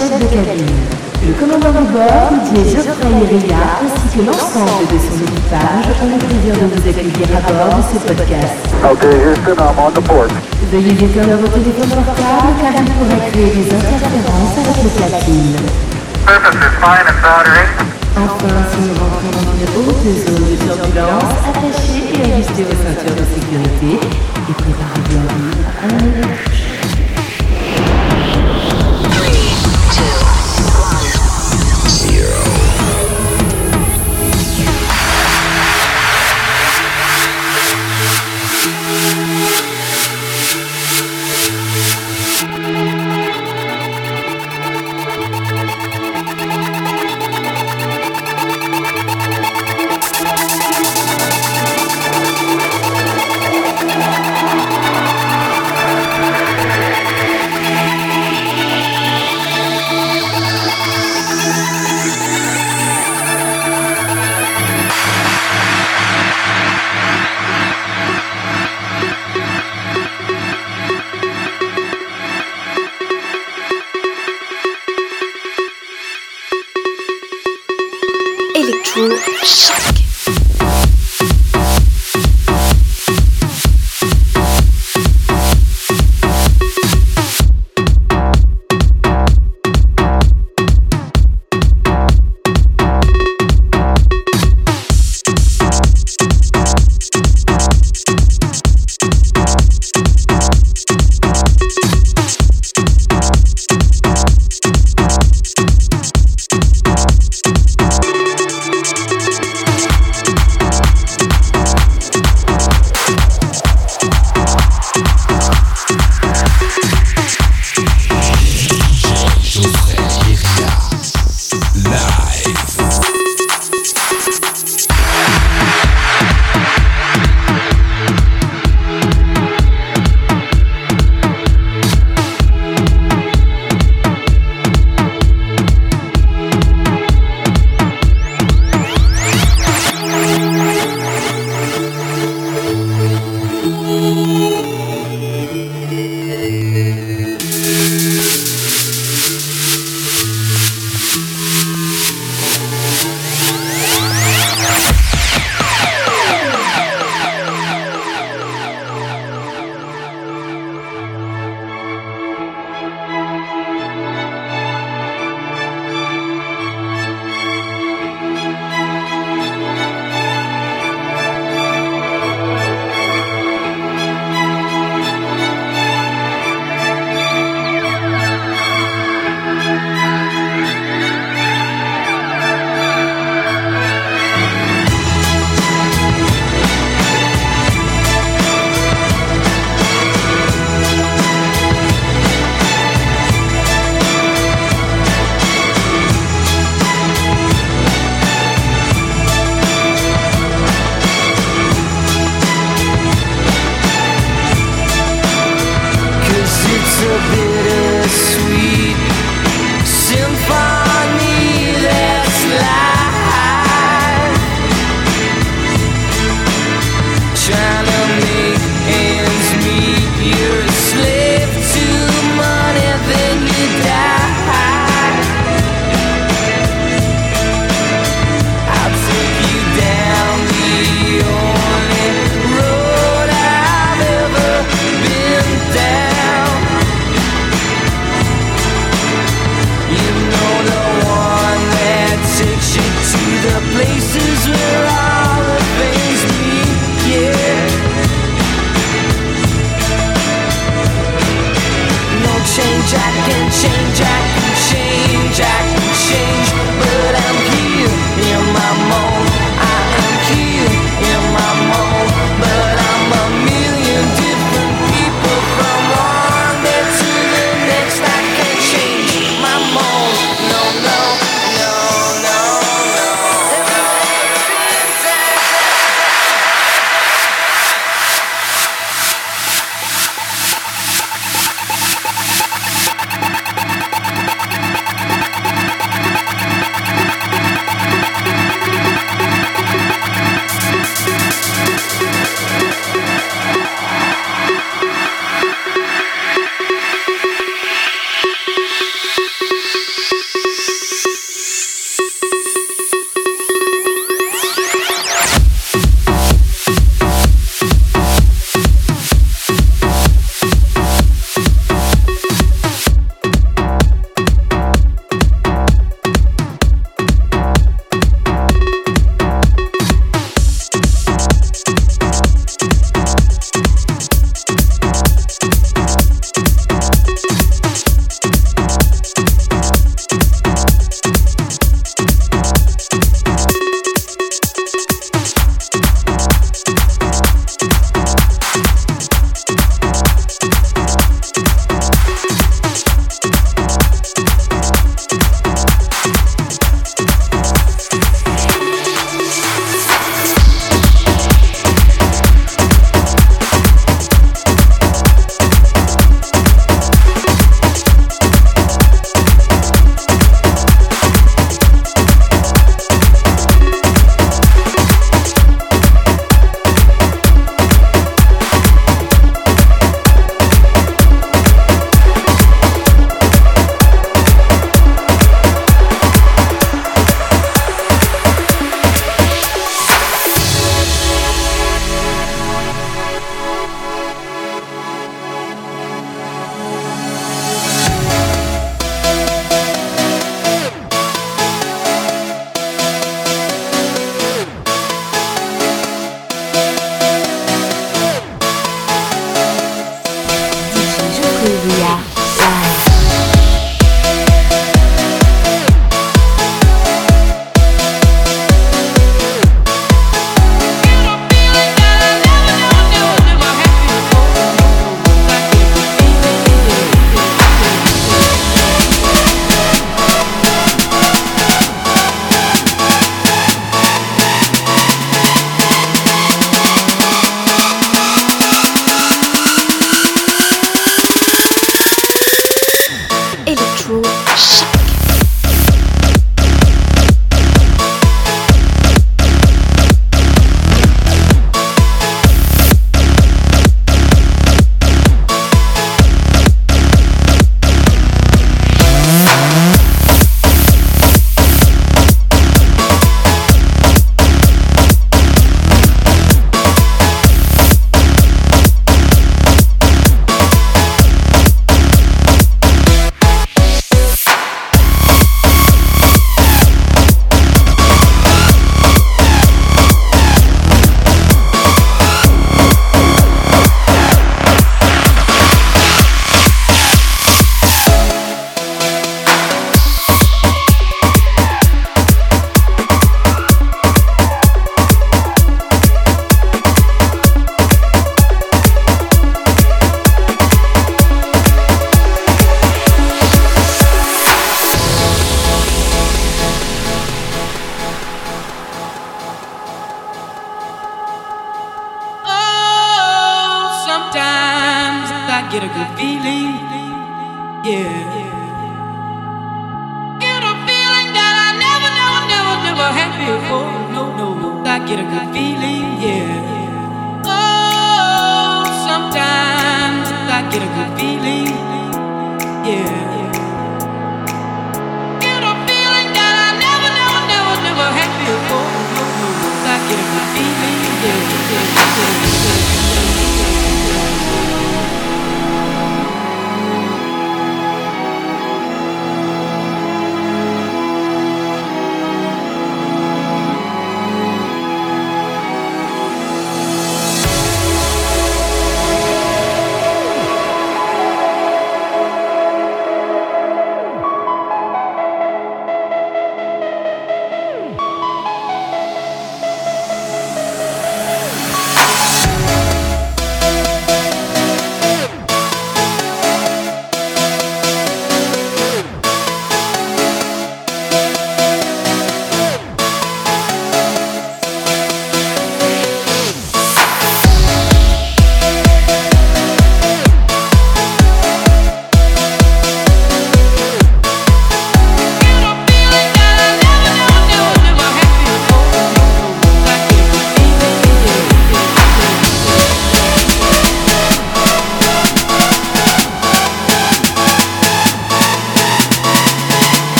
chef de cabine. Le commandant de bord, Didier Geoffrey Ria, ainsi que l'ensemble de son équipage ont le plaisir de vous accueillir à bord de ce podcast. Okay, Houston, I'm on the port. Veuillez éteindre vos téléphones portables car il pourrait créer des interférences avec le platine. Enfin, si nous rentrons dans une haute zone de turbulence, attachez et ajustez vos ceintures de sécurité et préparez-vous à vivre un it's a bittersweet symphony.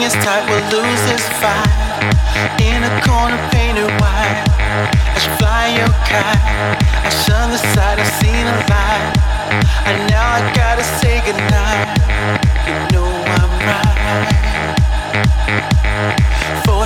everything is tight will lose this fight In a corner painted white, I should fly your kite. I shun the sight, I've seen a light. And now I gotta say goodnight. You know I'm right.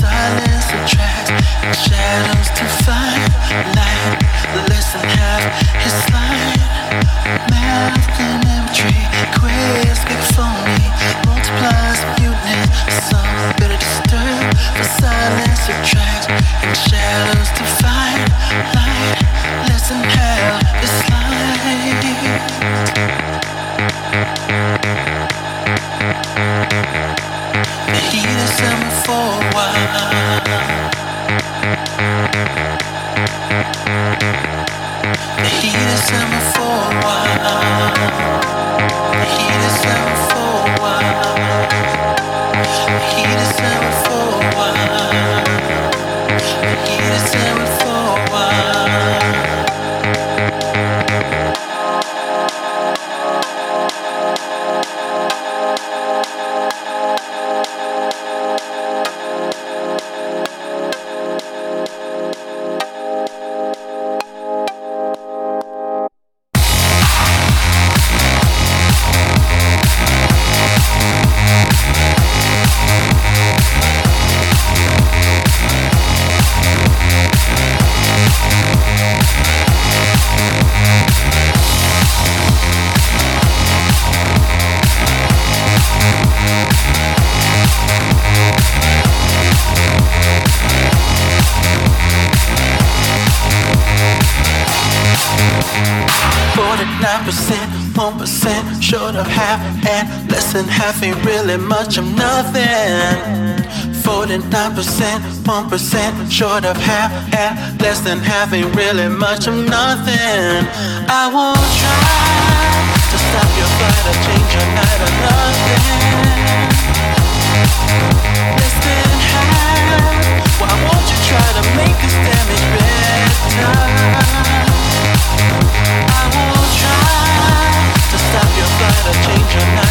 silence, the feeling much of nothing. 49%, 1% short of half, half, less than half ain't really much of nothing. I won't try to stop your flight or change your night or nothing. Less than half. Why won't you try to make this damage better? I won't try to stop your flight or change your night.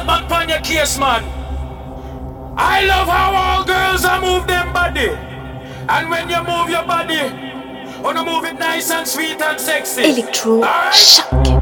turn on your case, man. I love how all girls are move them body. And when you move your body, wanna move it nice and sweet and sexy. Electro right? shock.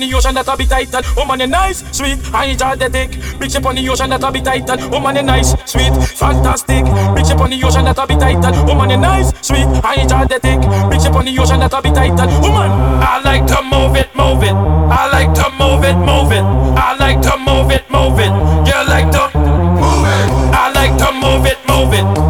That a be title. Woman, you nice, sweet, and energetic. Bitch up on the ocean that a be title. Oh, Woman, you nice, sweet, fantastic. Bitch up on the ocean that a be title. Oh, Woman, you nice, sweet, and energetic. Bitch up on the ocean that a be title. Oh, Woman, I like to move it, move it. I like to move it, move it. I like to move it, move it. You like to move it. I like to move it, move it.